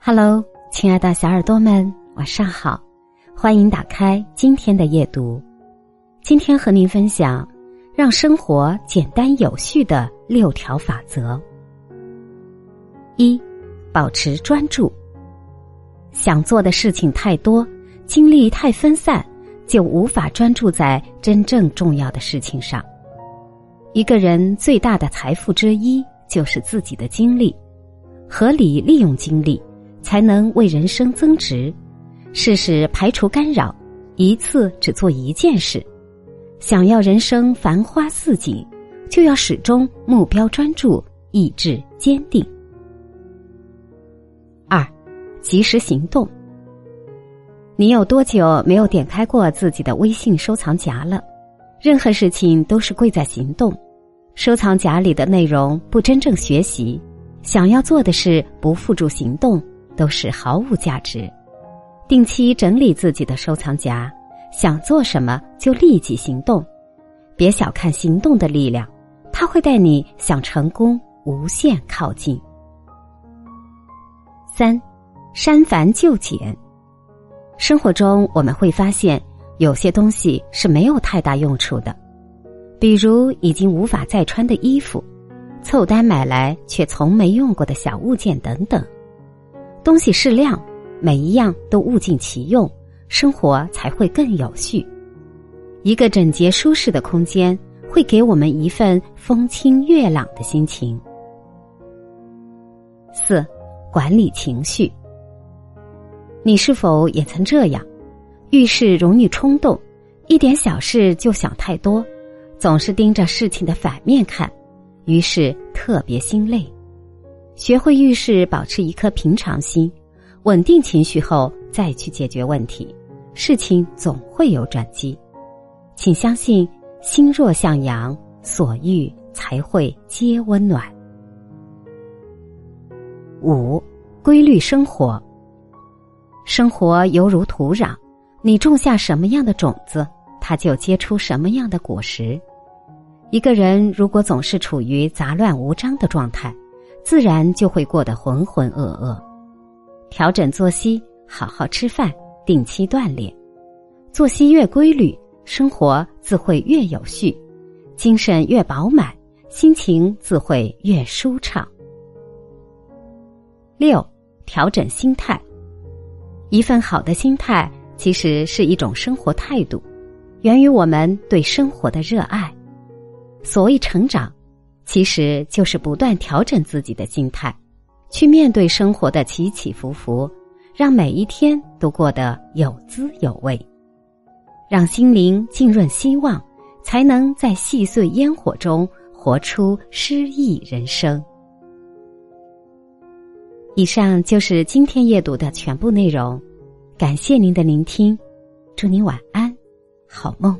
Hello，亲爱的小耳朵们，晚上好！欢迎打开今天的夜读。今天和您分享让生活简单有序的六条法则。一、保持专注。想做的事情太多，精力太分散，就无法专注在真正重要的事情上。一个人最大的财富之一就是自己的精力，合理利用精力。才能为人生增值。试试排除干扰，一次只做一件事。想要人生繁花似锦，就要始终目标专注，意志坚定。二，及时行动。你有多久没有点开过自己的微信收藏夹了？任何事情都是贵在行动。收藏夹里的内容不真正学习，想要做的事不付诸行动。都是毫无价值。定期整理自己的收藏夹，想做什么就立即行动。别小看行动的力量，它会带你向成功无限靠近。三，删繁就简。生活中我们会发现，有些东西是没有太大用处的，比如已经无法再穿的衣服，凑单买来却从没用过的小物件等等。东西适量，每一样都物尽其用，生活才会更有序。一个整洁舒适的空间，会给我们一份风清月朗的心情。四，管理情绪。你是否也曾这样？遇事容易冲动，一点小事就想太多，总是盯着事情的反面看，于是特别心累。学会遇事保持一颗平常心，稳定情绪后再去解决问题，事情总会有转机。请相信，心若向阳，所遇才会皆温暖。五，规律生活。生活犹如土壤，你种下什么样的种子，它就结出什么样的果实。一个人如果总是处于杂乱无章的状态，自然就会过得浑浑噩噩。调整作息，好好吃饭，定期锻炼，作息越规律，生活自会越有序，精神越饱满，心情自会越舒畅。六，调整心态。一份好的心态其实是一种生活态度，源于我们对生活的热爱。所谓成长。其实就是不断调整自己的心态，去面对生活的起起伏伏，让每一天都过得有滋有味，让心灵浸润希望，才能在细碎烟火中活出诗意人生。以上就是今天阅读的全部内容，感谢您的聆听，祝您晚安，好梦。